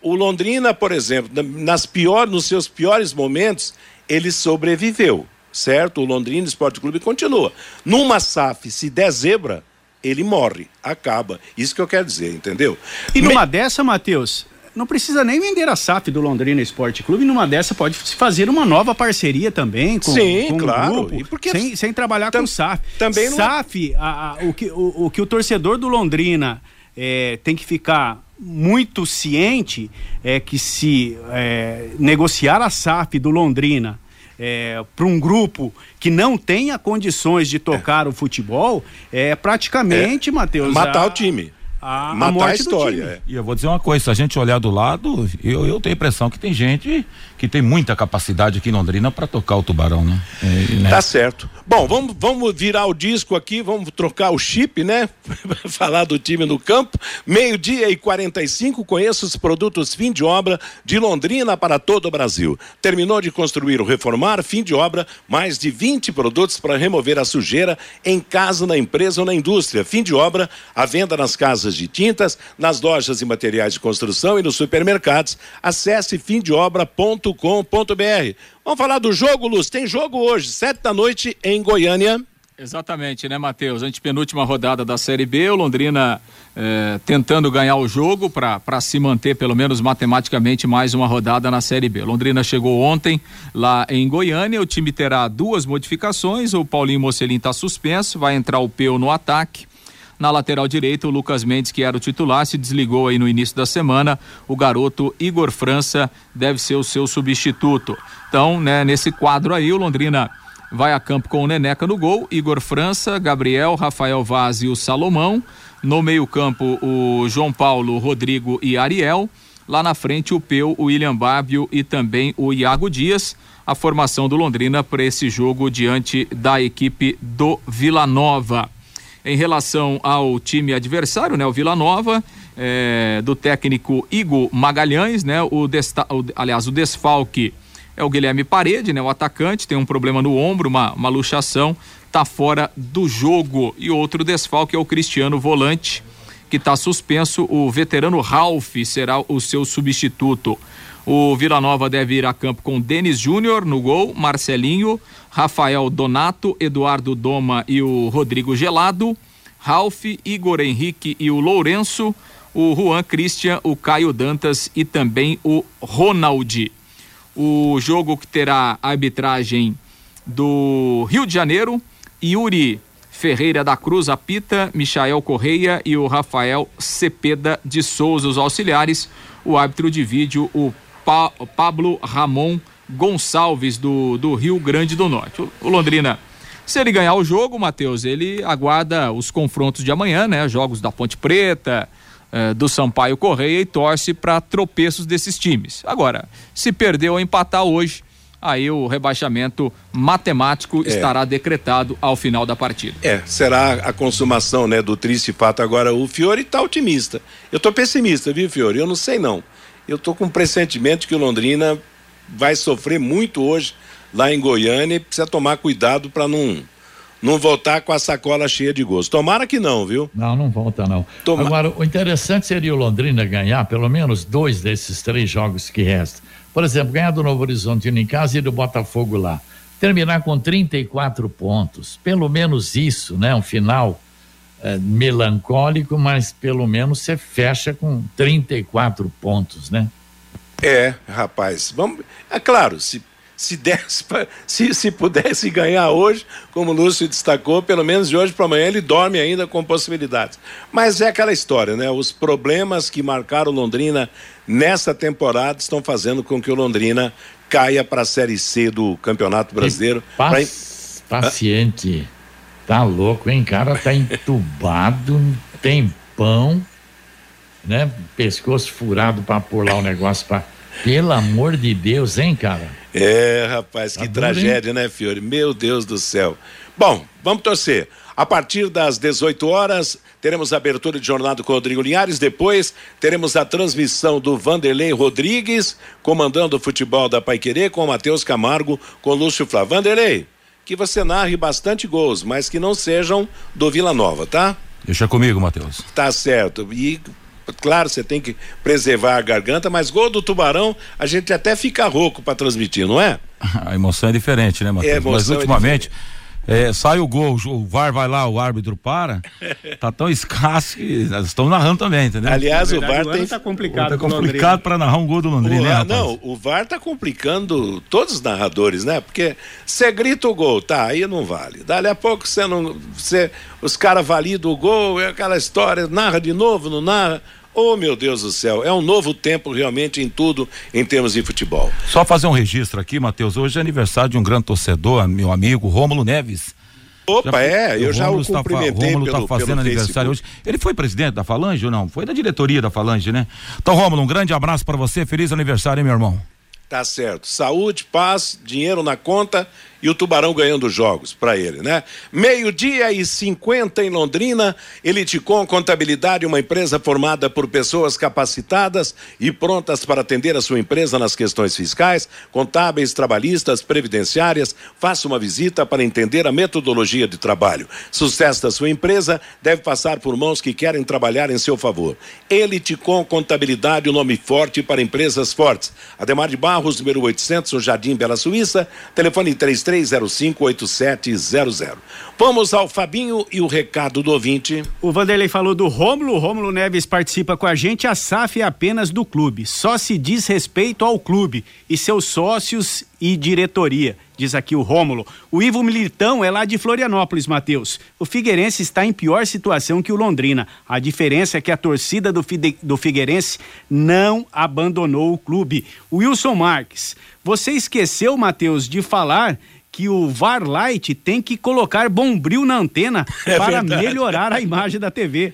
o Londrina, por exemplo, nas pior, nos seus piores momentos, ele sobreviveu, certo? O Londrina Esporte Clube continua. Numa SAF, se der zebra, ele morre, acaba. Isso que eu quero dizer, entendeu? E numa Me... dessa, Matheus, não precisa nem vender a SAF do Londrina Esporte Clube. Numa dessa pode fazer uma nova parceria também com, Sim, com claro. Um grupo, porque sem, sem trabalhar tam, com SAF. Também não... SAF, a, a, o, que, o, o, que o torcedor do Londrina é, tem que ficar muito ciente é que se é, negociar a SAF do Londrina é, para um grupo que não tenha condições de tocar o futebol, é praticamente, é, Matheus. Matar a... o time a, matar a, a história. É. E eu vou dizer uma coisa, se a gente olhar do lado, eu, eu tenho a impressão que tem gente que tem muita capacidade aqui em Londrina para tocar o tubarão, né? É, né? Tá certo. Bom, vamos, vamos virar o disco aqui, vamos trocar o chip, né? Falar do time no campo. Meio-dia e 45, conheça os produtos fim de obra de Londrina para todo o Brasil. Terminou de construir ou reformar, fim de obra, mais de 20 produtos para remover a sujeira em casa, na empresa ou na indústria. Fim de obra, a venda nas casas de tintas, nas lojas e materiais de construção e nos supermercados. Acesse fimdeobra.com.br. Vamos falar do jogo, Luz. Tem jogo hoje, sete da noite em Goiânia. Exatamente, né, Matheus? Antepenúltima rodada da Série B, o Londrina eh, tentando ganhar o jogo para se manter, pelo menos matematicamente, mais uma rodada na Série B. Londrina chegou ontem lá em Goiânia, o time terá duas modificações, o Paulinho Mocelin está suspenso, vai entrar o Peu no ataque. Na lateral direita, o Lucas Mendes, que era o titular, se desligou aí no início da semana. O garoto Igor França deve ser o seu substituto. Então, né, nesse quadro aí, o Londrina vai a campo com o Neneca no gol, Igor França, Gabriel, Rafael Vaz e o Salomão. No meio-campo, o João Paulo, Rodrigo e Ariel. Lá na frente, o Peu, o William Bábio e também o Iago Dias. A formação do Londrina para esse jogo diante da equipe do Vila Nova em relação ao time adversário, né? O Vila Nova, é, do técnico Igor Magalhães, né? O, desta, o, aliás, o desfalque é o Guilherme Parede, né? O atacante tem um problema no ombro, uma, uma luxação, tá fora do jogo. E outro desfalque é o Cristiano Volante, que está suspenso. O veterano Ralph será o seu substituto. O Vila Nova deve ir a campo com Denis Júnior no gol, Marcelinho, Rafael Donato, Eduardo Doma e o Rodrigo Gelado, Ralph, Igor Henrique e o Lourenço, o Juan Christian, o Caio Dantas e também o Ronaldi. O jogo que terá arbitragem do Rio de Janeiro, Yuri Ferreira da Cruz apita, Michael Correia e o Rafael Cepeda de Souza, os auxiliares. O árbitro de vídeo, o pa Pablo Ramon Gonçalves, do, do Rio Grande do Norte. O, o Londrina, se ele ganhar o jogo, Matheus, ele aguarda os confrontos de amanhã, né? Jogos da Ponte Preta, eh, do Sampaio Correia e torce para tropeços desses times. Agora, se perder ou empatar hoje, aí o rebaixamento matemático é. estará decretado ao final da partida. É, será a consumação, né, do triste fato agora. O Fiore está otimista. Eu estou pessimista, viu, Fiore? Eu não sei não eu estou com um pressentimento que o Londrina vai sofrer muito hoje lá em Goiânia e precisa tomar cuidado para não não voltar com a sacola cheia de gosto. Tomara que não, viu? Não, não volta não. Toma... Agora, o interessante seria o Londrina ganhar pelo menos dois desses três jogos que restam. Por exemplo, ganhar do Novo Horizonte em casa e do Botafogo lá. Terminar com 34 pontos. Pelo menos isso, né? Um final é, melancólico, mas pelo menos você fecha com 34 pontos, né? É, rapaz, vamos. É claro, se se desse, se, se pudesse ganhar hoje, como o Lúcio destacou, pelo menos de hoje para amanhã ele dorme ainda com possibilidades. Mas é aquela história, né? Os problemas que marcaram Londrina nessa temporada estão fazendo com que o Londrina caia para a Série C do Campeonato Brasileiro. Paciente. Tá louco, hein? cara tá entubado, tem pão, né? Pescoço furado para pôr lá o negócio para pelo amor de Deus, hein, cara? É, rapaz, que tá tragédia, né, Fiore? Meu Deus do céu. Bom, vamos torcer. A partir das 18 horas, teremos a abertura de jornada com o Rodrigo Linhares. Depois, teremos a transmissão do Vanderlei Rodrigues, comandando o futebol da Paiquerê, com o Matheus Camargo, com o Lúcio Flávio. Vanderlei, que você narre bastante gols, mas que não sejam do Vila Nova, tá? Deixa comigo, Matheus. Tá certo. E Claro, você tem que preservar a garganta, mas gol do Tubarão, a gente até fica rouco para transmitir, não é? A emoção é diferente, né, Matheus? É, mas é ultimamente. É é, sai o gol, o VAR vai lá, o árbitro para, tá tão escasso que nós estamos narrando também, entendeu? Aliás, verdade, o VAR tem... tá complicado. Tá complicado para narrar um gol do Londrina, o, né, Não, o VAR tá complicando todos os narradores, né? Porque você grita o gol, tá, aí não vale. Dali a pouco você não, você, os caras validam o gol, é aquela história, narra de novo, não narra. Oh, meu Deus do céu, é um novo tempo realmente em tudo em termos de futebol. Só fazer um registro aqui, Matheus. Hoje é aniversário de um grande torcedor, meu amigo Rômulo Neves. Opa, já, é, eu já o cumprimentei tá, Rômulo está fazendo aniversário hoje. Ele foi presidente da Falange ou não? Foi da diretoria da Falange, né? Então, Rômulo, um grande abraço para você. Feliz aniversário, hein, meu irmão? Tá certo. Saúde, paz, dinheiro na conta e o Tubarão ganhando jogos para ele, né? Meio-dia e 50 em Londrina, Eliticom Contabilidade, uma empresa formada por pessoas capacitadas e prontas para atender a sua empresa nas questões fiscais, contábeis, trabalhistas, previdenciárias. Faça uma visita para entender a metodologia de trabalho. Sucesso da sua empresa deve passar por mãos que querem trabalhar em seu favor. Eliticom Contabilidade, o um nome forte para empresas fortes. Ademar de Barros, número 800, no Jardim Bela Suíça, telefone 33 33058700. Vamos ao Fabinho e o recado do ouvinte. O Vanderlei falou do Rômulo, Rômulo Neves participa com a gente, a SAF é apenas do clube, só se diz respeito ao clube e seus sócios e diretoria, diz aqui o Rômulo. O Ivo Militão é lá de Florianópolis, Matheus. O Figueirense está em pior situação que o Londrina. A diferença é que a torcida do, Fide... do Figueirense não abandonou o clube. O Wilson Marques, você esqueceu, Matheus, de falar que o Varlight tem que colocar bombril na antena é para verdade. melhorar a imagem da TV.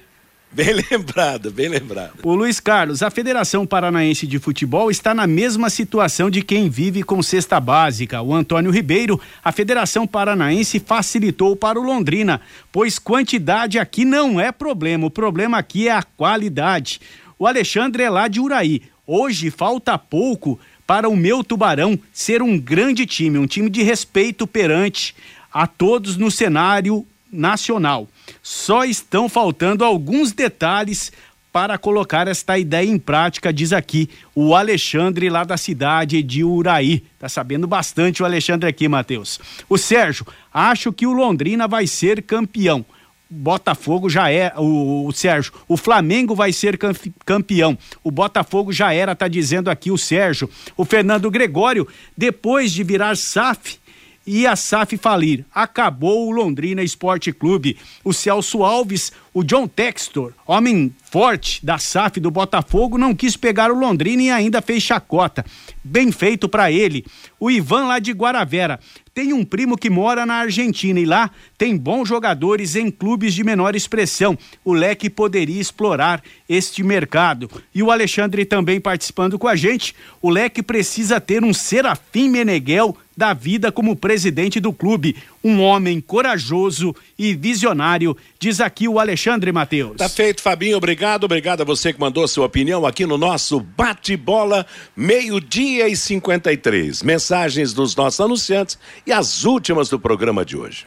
Bem lembrado, bem lembrado. O Luiz Carlos, a Federação Paranaense de Futebol está na mesma situação de quem vive com cesta básica. O Antônio Ribeiro, a Federação Paranaense facilitou para o Londrina, pois quantidade aqui não é problema, o problema aqui é a qualidade. O Alexandre é lá de Uraí. Hoje falta pouco para o meu Tubarão ser um grande time, um time de respeito perante a todos no cenário nacional. Só estão faltando alguns detalhes para colocar esta ideia em prática, diz aqui o Alexandre lá da cidade de Uraí. Tá sabendo bastante o Alexandre aqui, Matheus. O Sérgio, acho que o Londrina vai ser campeão. Botafogo já é, o, o, Sérgio, o Flamengo vai ser campeão. O Botafogo já era, tá dizendo aqui o Sérgio. O Fernando Gregório, depois de virar SAF, e a SAF falir. Acabou o Londrina Esporte Clube. O Celso Alves, o John Textor, homem forte da SAF do Botafogo, não quis pegar o Londrina e ainda fez chacota. Bem feito para ele. O Ivan lá de Guaravera. Tem um primo que mora na Argentina e lá tem bons jogadores em clubes de menor expressão. O Leque poderia explorar este mercado. E o Alexandre também participando com a gente. O Leque precisa ter um Serafim Meneghel da vida como presidente do clube. Um homem corajoso e visionário, diz aqui o Alexandre Matheus. Tá feito, Fabinho. Obrigado. Obrigado a você que mandou sua opinião aqui no nosso bate-bola, meio-dia e 53. Mensagens dos nossos anunciantes e as últimas do programa de hoje.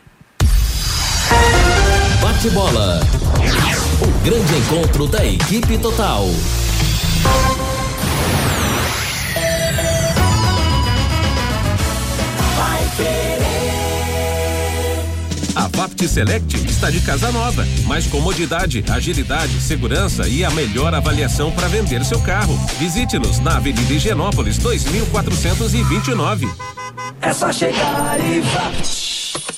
Bate-bola. O grande encontro da equipe total. Vapt Select está de casa nova. Mais comodidade, agilidade, segurança e a melhor avaliação para vender seu carro. Visite-nos na Avenida Higienópolis 2429. É só chegar e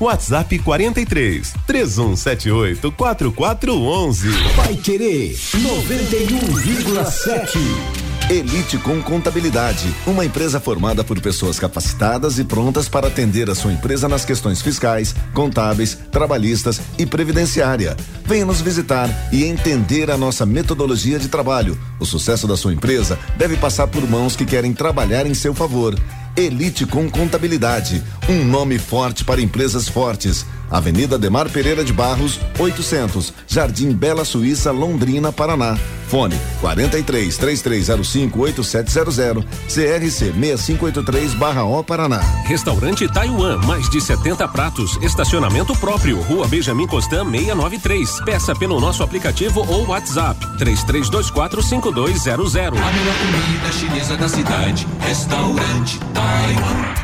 WhatsApp 43 3178 4411. Vai querer 91,7. Elite com Contabilidade, uma empresa formada por pessoas capacitadas e prontas para atender a sua empresa nas questões fiscais, contábeis, trabalhistas e previdenciária. Venha nos visitar e entender a nossa metodologia de trabalho. O sucesso da sua empresa deve passar por mãos que querem trabalhar em seu favor. Elite com Contabilidade, um nome forte para empresas fortes. Avenida Demar Pereira de Barros, 800, Jardim Bela Suíça, Londrina, Paraná. Fone 43 3305 8700 CRC 6583/O Paraná. Restaurante Taiwan, mais de 70 pratos, estacionamento próprio, Rua Benjamin Constant 693. Peça pelo nosso aplicativo ou WhatsApp 3324 5200. A melhor comida chinesa da cidade, Restaurante Taiwan.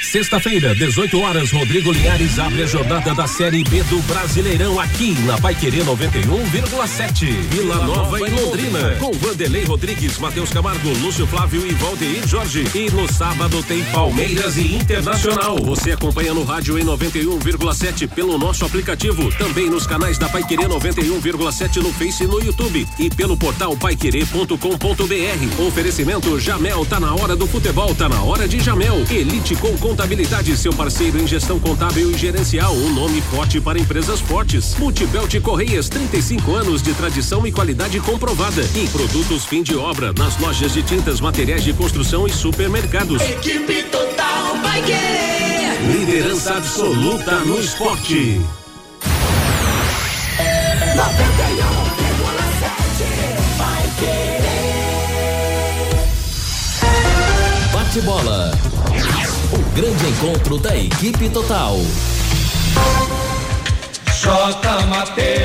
Sexta-feira, 18 horas, Rodrigo Linhares abre a jornada da Série B do Brasileirão aqui na Paiquerê 91,7. Vila Nova em Londrina, com Vanderlei Rodrigues, Matheus Camargo, Lúcio Flávio e Valdeir Jorge. E no sábado tem Palmeiras e Internacional. Você acompanha no rádio em 91,7 pelo nosso aplicativo, também nos canais da Paiquerê 91,7 no Face e no YouTube e pelo portal paiquerê.com.br. Oferecimento Jamel, tá na hora do futebol, tá na hora de Jamel. Elite com Contabilidade, seu parceiro em gestão contábil e gerencial. Um nome forte para empresas fortes. Multibelt Correias, 35 anos de tradição e qualidade comprovada. E produtos fim de obra nas lojas de tintas, materiais de construção e supermercados. Equipe Total vai querer. Liderança absoluta no esporte. 91,7 vai querer. Bate bola. Grande encontro da equipe total.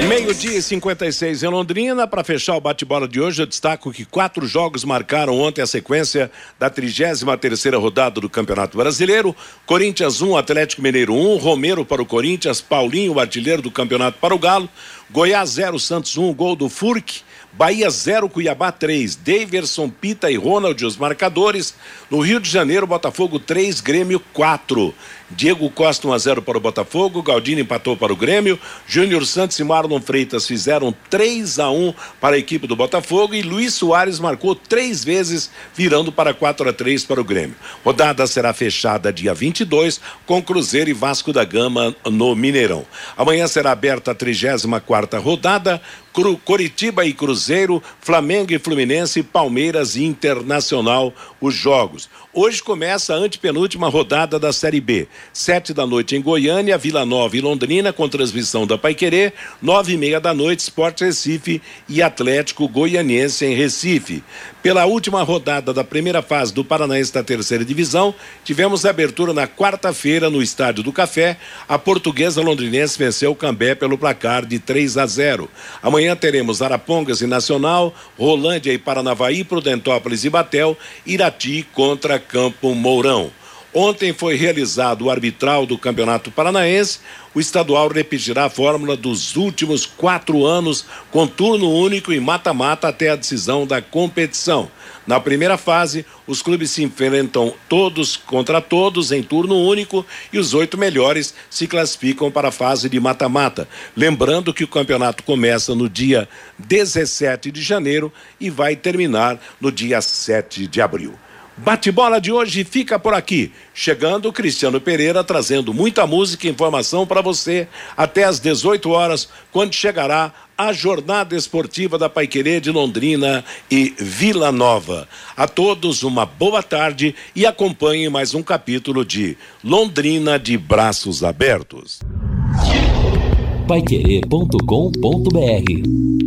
Meio-dia e 56 em Londrina. Para fechar o bate-bola de hoje, eu destaco que quatro jogos marcaram ontem a sequência da 33 terceira rodada do Campeonato Brasileiro. Corinthians 1, Atlético Mineiro 1, Romero para o Corinthians, Paulinho, o artilheiro do campeonato para o Galo, Goiás 0, Santos 1, gol do Furque. Bahia 0, Cuiabá 3. Daverson, Pita e Ronald, os marcadores. No Rio de Janeiro, Botafogo 3, Grêmio 4. Diego Costa 1 a 0 para o Botafogo, Galdino empatou para o Grêmio, Júnior Santos e Marlon Freitas fizeram 3 a 1 para a equipe do Botafogo e Luiz Soares marcou três vezes, virando para 4 a 3 para o Grêmio. Rodada será fechada dia 22 com Cruzeiro e Vasco da Gama no Mineirão. Amanhã será aberta a 34 rodada, Coritiba e Cruzeiro, Flamengo e Fluminense, Palmeiras e Internacional os jogos. Hoje começa a antepenúltima rodada da Série B. Sete da noite em Goiânia, Vila Nova e Londrina, com transmissão da Paiquerê. Nove e meia da noite, Sport Recife e Atlético Goianiense em Recife. Pela última rodada da primeira fase do Paranaense da terceira divisão, tivemos abertura na quarta-feira no Estádio do Café. A portuguesa londrinense venceu o Cambé pelo placar de 3 a 0. Amanhã teremos Arapongas e Nacional, Rolândia e Paranavaí, Prudentópolis e Batel, Irati contra Campo Mourão. Ontem foi realizado o arbitral do Campeonato Paranaense. O estadual repetirá a fórmula dos últimos quatro anos, com turno único e mata-mata até a decisão da competição. Na primeira fase, os clubes se enfrentam todos contra todos em turno único e os oito melhores se classificam para a fase de mata-mata. Lembrando que o campeonato começa no dia 17 de janeiro e vai terminar no dia 7 de abril. Bate-bola de hoje fica por aqui. Chegando Cristiano Pereira trazendo muita música e informação para você até às 18 horas, quando chegará a jornada esportiva da Paiquerê de Londrina e Vila Nova. A todos uma boa tarde e acompanhe mais um capítulo de Londrina de Braços Abertos. Paiquerê.com.br